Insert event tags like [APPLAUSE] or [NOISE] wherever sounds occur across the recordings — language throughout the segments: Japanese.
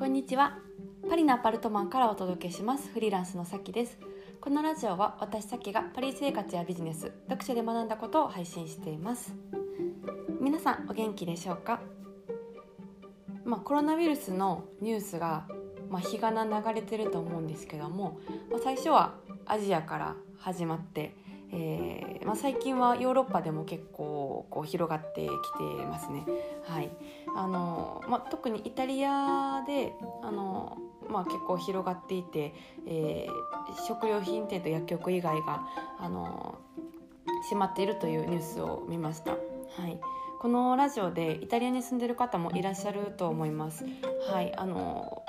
こんにちは。パリのアパルトマンからお届けします。フリーランスのさきです。このラジオは私さきがパリ生活やビジネス読書で学んだことを配信しています。皆さんお元気でしょうか？まあ、コロナウイルスのニュースが、まあ、日がな流れてると思うんですけども、まあ、最初はアジアから始まってえーまあ、最近はヨーロッパでも結構こう広がってきてますね。はいあのまあ、特にイタリアであの、まあ、結構広がっていて、えー、食料品店と薬局以外があの閉まっているというニュースを見ました。はいこのラジオでイタリアに住んでる方もいらっしゃると思います。はいあの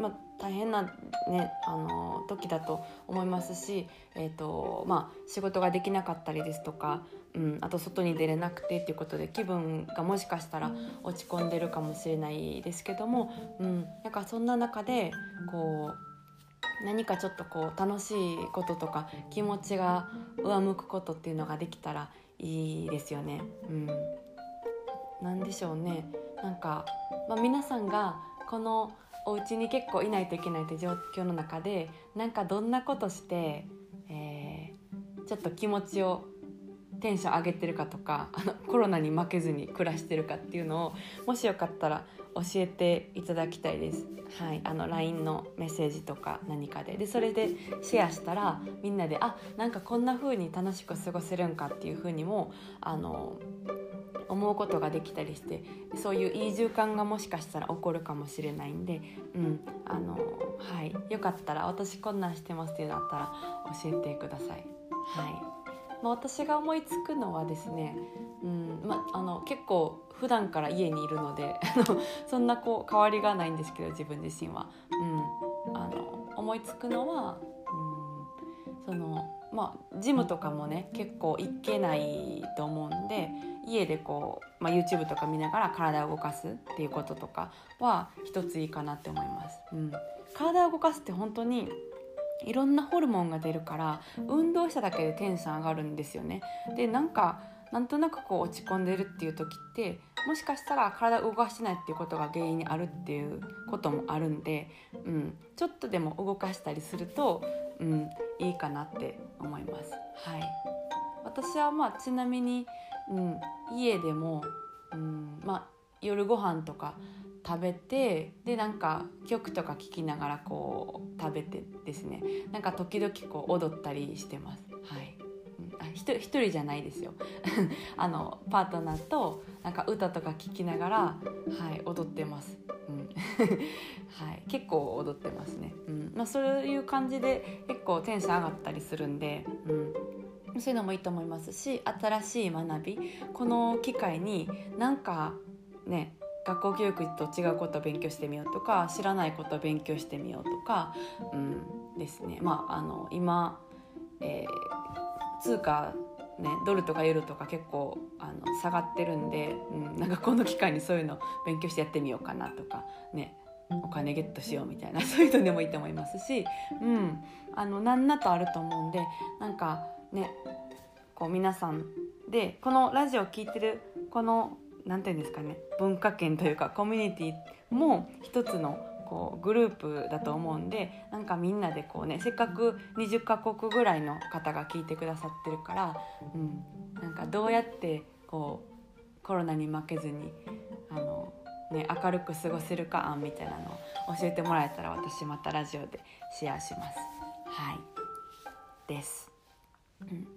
まあ、大変な、ね、あの時だと思いますし、えーとまあ、仕事ができなかったりですとか、うん、あと外に出れなくてっていうことで気分がもしかしたら落ち込んでるかもしれないですけども、うん、なんかそんな中でこう何かちょっとこう楽しいこととか気持ちが上向くことっていうのができたらいいですよね。うん、なんでしょうね。なんか、まあ、皆さんがこのお家に結構いないといけないって状況の中でなんかどんなことして、えー、ちょっと気持ちをテンション上げてるかとかあのコロナに負けずに暮らしてるかっていうのをもしよかったら教えていただきたいです。はい、あの LINE のメッセージとか何かででそれでシェアしたらみんなであなんかこんな風に楽しく過ごせるんかっていう風にもあの思うことができたりしてそういういい循環がもしかしたら起こるかもしれないんで、うんあのはい、よかったら私こんなんしてますっていうのあったら教えてください。はいまあ、私が思いつくのはですね、うんまあ、の結構普段から家にいるので [LAUGHS] そんなこう変わりがないんですけど自分自身は。うん、あの思いつくのは、うん、そのまあジムとかもね結構行けないと思うんで家でこう、まあ、YouTube とか見ながら体を動かすっていうこととかは一ついいかなって思います。うん、体を動かすって本当にいろんなホルモンが出るから運動しただけでテンション上がるんですよね。でなんかなんとなくこう落ち込んでるっていう時ってもしかしたら体を動かしてないっていうことが原因にあるっていうこともあるんで、うん、ちょっとでも動かしたりすると、うん、いいかなって思います。はい、私はまあちなみにうん、家でも、うんまあ、夜ご飯とか食べてでなんか曲とか聴きながらこう食べてですねなんか時々こう踊ったりしてます。はいあ一人一人じゃないですよ。[LAUGHS] あのパートナーとなんか歌とか聴きながら、はい、踊ってます、うん。[LAUGHS] はい、結構踊ってますね、うん。まあ、そういう感じで結構テンション上がったりするんで、うん、そういうのもいいと思いますし新しい学びこの機会になんかね学校教育と違うことを勉強してみようとか知らないことを勉強してみようとか、うん、ですね。まああの今、えー、通貨ね、ドルとかユーロとか結構あの下がってるんで、うん、なんかこの機会にそういうの勉強してやってみようかなとかねお金ゲットしようみたいな [LAUGHS] そういうのでもいいと思いますし、うん、あの何なとあると思うんでなんかねこう皆さんでこのラジオを聴いてるこの何て言うんですかね文化圏というかコミュニティも一つのこうグループだと思うんでなんかみんなでこうねせっかく20カ国ぐらいの方が聞いてくださってるから、うん、なんかどうやってこうコロナに負けずにあの、ね、明るく過ごせるか案みたいなのを教えてもらえたら私またラジオでシェアします。はいです。うん、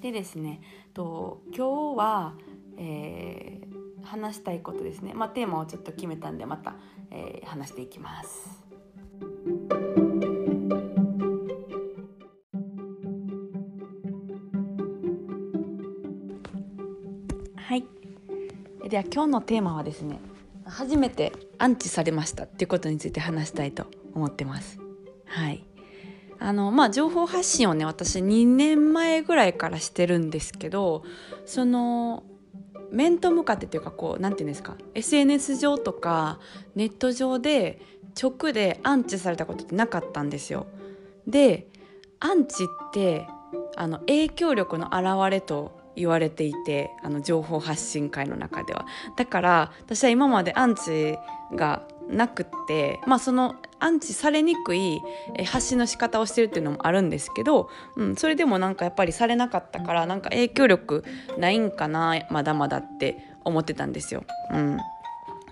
でですねと今日は、えー、話したいことですね、まあ、テーマをちょっと決めたんでまた、えー、話していきます。はいでは今日のテーマはですね初めて安置されましたっていうことについて話したいと思ってます。はいあのまあ情報発信をね私2年前ぐらいからしてるんですけどその面と向かってというかこう何て言うんですか SNS 上とかネット上で直でアンチされたことってなかったんですよ。でアンチってあの影響力の表れと言われていてあの情報発信会の中ではだから私は今までアンチがなくって、まあ、そのアンチされにくい発信の仕方をしてるっていうのもあるんですけど、うん、それでもなんかやっぱりされなかったからなんか影響力ないんかなまだまだって思ってたんですよ。うん、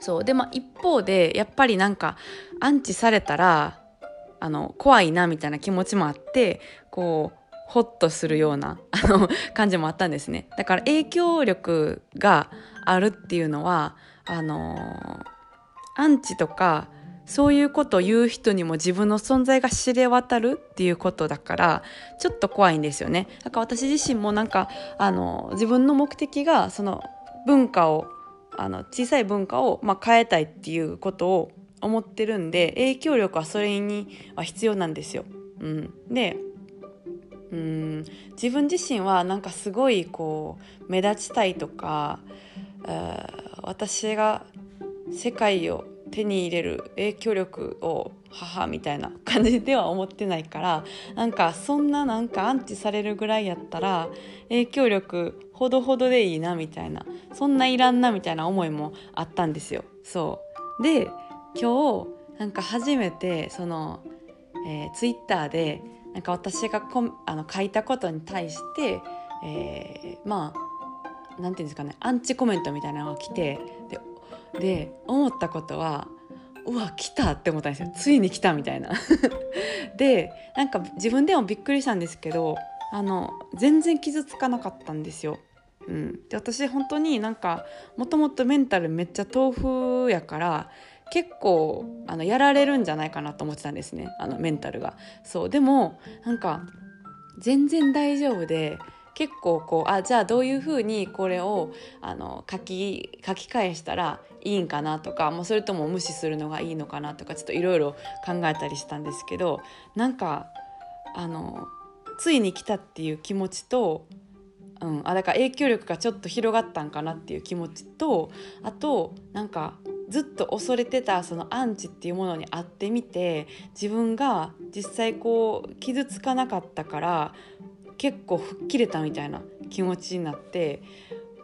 そう。でまあ一方でやっぱりなんかアンチされたらあの怖いなみたいな気持ちもあってこうホッとするようなあの感じもあったんですね。だから影響力があるっていうのはあのアンチとかそういうことを言う人にも自分の存在が知れ渡るっていうことだからちょっと怖いんですよね。だから私自身もなんかあの自分の目的がその文化をあの小さい文化を、まあ、変えたいっていうことを思ってるんで影響力はそれには必要なんですよ。うん、でうん自分自身はなんかすごいこう目立ちたいとか私が世界を手に入れる影響力を母みたいな感じでは思ってないからなんかそんななんかアンチされるぐらいやったら影響力ほどほどでいいなみたいなそんないらんなみたいな思いもあったんですよ。そうで今日なんか初めてその、えー、ツイッターでなんか私がこあの書いたことに対して、えー、まあなんていうんですかねアンチコメントみたいなのが来てでで思ったことはうわ来たって思ったんですよついに来たみたいな [LAUGHS] でなんか自分でもびっくりしたんですけどあの全然傷つかなかったんですよ。うん、で私本当になんかもともとメンタルめっちゃ豆腐やから結構あのやられるんじゃないかなと思ってたんですねあのメンタルが。そうでもなんか全然大丈夫で結構こうあじゃあどういうふうにこれをあの書き書き返したらいいんかなとかもうそれとも無視するのがいいのかなとかちょっといろいろ考えたりしたんですけどなんかあのついに来たっていう気持ちと、うん、あだから影響力がちょっと広がったんかなっていう気持ちとあとなんかずっと恐れてたそのアンチっていうものに会ってみて自分が実際こう傷つかなかったから結構吹っ切れたみたいな気持ちになって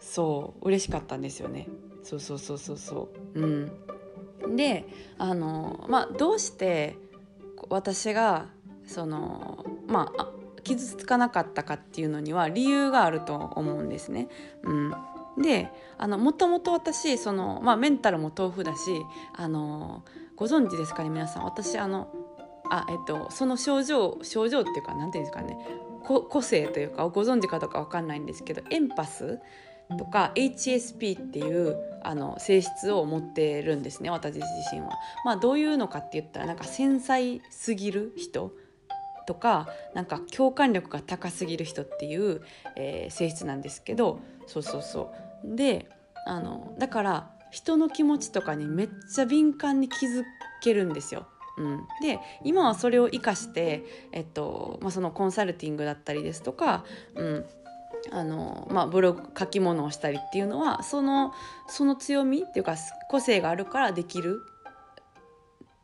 そう嬉しかったんですよね。そうそうそうそうそう。うん。であのまあどうして私がそのまあ傷つかなかったかっていうのには理由があると思うんですね。うん、であのもともと私その、まあ、メンタルも豆腐だしあのご存知ですかね皆さん。私あのあ、えっと、その症状症状っていうか何て言うんですかね。個性というかご存知かどうか分かんないんですけどエンパスとか HSP っていうあの性質を持ってるんですね私自身は。まあ、どういうのかって言ったらなんか繊細すぎる人とかなんか共感力が高すぎる人っていう、えー、性質なんですけどそうそうそうであのだから人の気持ちとかにめっちゃ敏感に気づけるんですよ。うん、で今はそれを生かして、えっとまあ、そのコンサルティングだったりですとか、うん。あのまあ、ブログ書き物をしたりっていうのはそのその強みっていうか個性があるからできる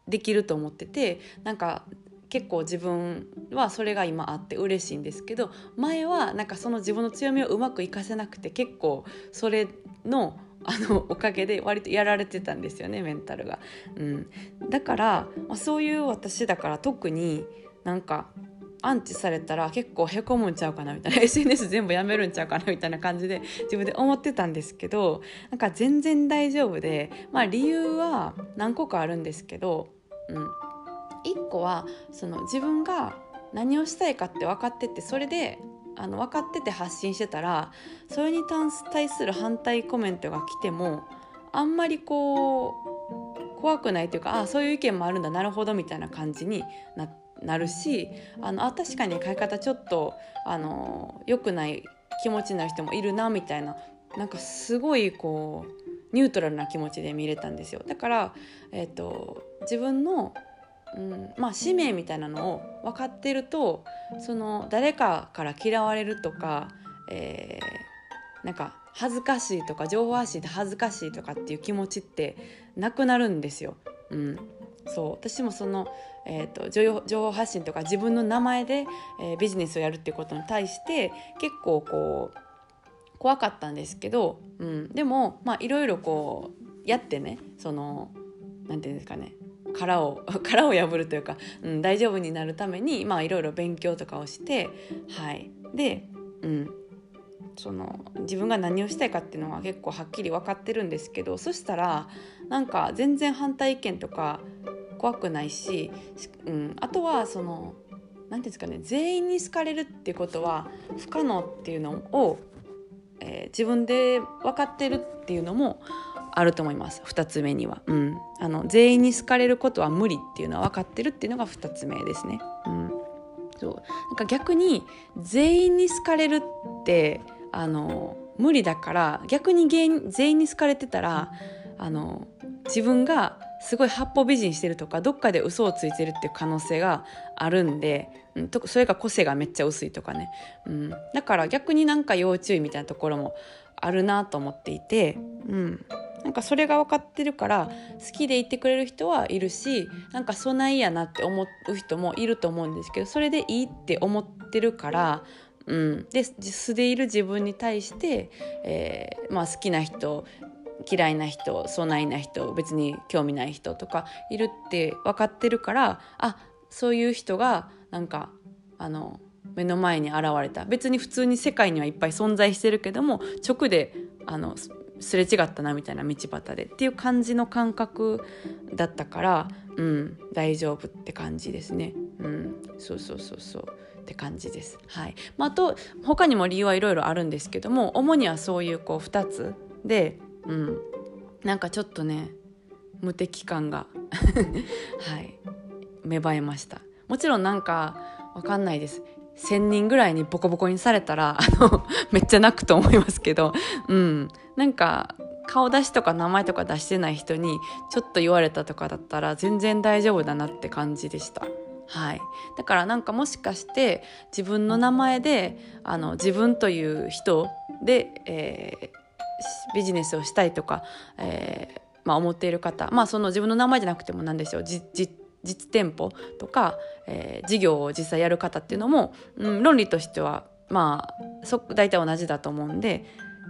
できると思っててなんか結構自分はそれが今あって嬉しいんですけど前はなんかその自分の強みをうまく活かせなくて結構それのあのおかげで割とやられてたんですよねメンタルが。うん、だから、ま、そういう私だから特になんかアンチされたら結構へこむんちゃうかなみたいな [LAUGHS] SNS 全部やめるんちゃうかなみたいな感じで自分で思ってたんですけどなんか全然大丈夫でまあ理由は何個かあるんですけど、うん、1個はその自分が何をしたいかって分かっててそれであの分かってて発信してたらそれに対する反対コメントが来てもあんまりこう怖くないというかあそういう意見もあるんだなるほどみたいな感じになるしあのあ確かに買い方ちょっとあの良くない気持ちになる人もいるなみたいななんかすごいこうニュートラルな気持ちで見れたんですよ。だから、えーと自分のうん。まあ、使命みたいなのを分かってるとその誰かから嫌われるとか、えー、なんか恥ずかしいとか情報発信で恥ずかしいとかっていう気持ちってなくなるんですよ。うん、そう。私もその、えーと、情報発信とか自分の名前で、えー、ビジネスをやるっていうことに対して結構こう怖かったんですけど、うん、でもいろいろこうやってねその何て言うんですかね。殻を [LAUGHS] 殻を破るというか、うん、大丈夫になるためにまあいろいろ勉強とかをしてはい。でうん。その自分が何をしたいかっていうのは結構はっきり分かってるんですけどそしたらなんか全然反対意見とか怖くないし、うん、あとはその何て言うんですかね全員に好かれるっていうことは不可能っていうのを、えー、自分で分かってるっていうのもあると思います。2つ目には、うん、あの全員に好かれることは無理っていうのは分かってるっていうのが2つ目ですね。うん、そう。なんか逆に全員に好かれるってあの無理だから逆に全員に好かれてたらあの自分がすごい八方美人してるとかどっかで嘘をついてるっていう可能性があるんで、うん、それが個性がめっちゃ薄いとかね、うん、だから逆になんか要注意みたいなところもあるなと思っていて、うん、なんかそれが分かってるから好きでいてくれる人はいるしなんかそないやなって思う人もいると思うんですけどそれでいいって思ってるからうん、で素でいる自分に対して、えーまあ、好きな人嫌いな人そないな人別に興味ない人とかいるって分かってるからあそういう人がなんかあの目の前に現れた。別に普通に世界にはいっぱい存在してるけども直であのすれ違ったなみたいな道端でっていう感じの感覚だったからうん大丈夫って感じですね。うんそうそうそうそうって感じです。はい。まあ、あと他にも理由はいろいろあるんですけども主にはそういうこう2つでうん、なんかちょっとね無敵感が [LAUGHS] はい芽生えました。もちろんなんかわかんないです。1,000人ぐらいにボコボコにされたらあの [LAUGHS] めっちゃ泣くと思いますけど、うん、なんか顔出しとか名前とか出してない人にちょっと言われたとかだったら全然大丈夫だなって感じでした。はい、だからなんかもしかして自分の名前であの自分という人で、えー、ビジネスをしたいとか、えーまあ、思っている方まあその自分の名前じゃなくてもなんですよ実店舗とか、えー、事業を実際やる方っていうのも、うん、論理としてはまあそ大体同じだと思うんで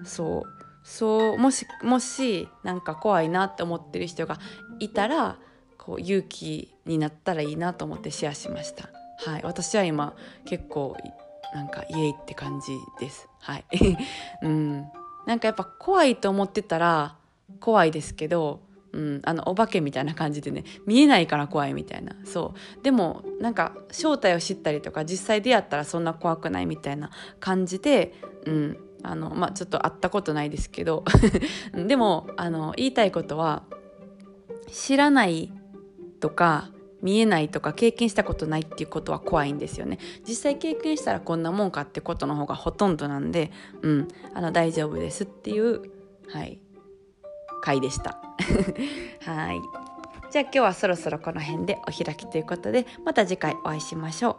そうそうもしもしなんか怖いなって思ってる人がいたらこう勇気になったらいいなと思ってシェアしました。はい、私は今結構なんかイエイって感じです。はい、[LAUGHS] うんなんかやっぱ怖いと思ってたら怖いですけど、うん、あのお化けみたいな感じでね見えないから怖いみたいな。そう。でもなんか正体を知ったりとか実際出会ったらそんな怖くないみたいな感じで、うんあのまあ、ちょっと会ったことないですけど。[LAUGHS] でもあの言いたいことは知らないとか見えないとか経験したことないっていうことは怖いんですよね。実際経験したらこんなもんかってことの方がほとんどなんでうんあの大丈夫ですっていうはい。回でした。[LAUGHS] はい。じゃあ今日はそろそろこの辺でお開きということでまた次回お会いしましょう。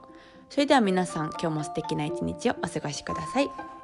それでは皆さん今日も素敵な一日をお過ごしください。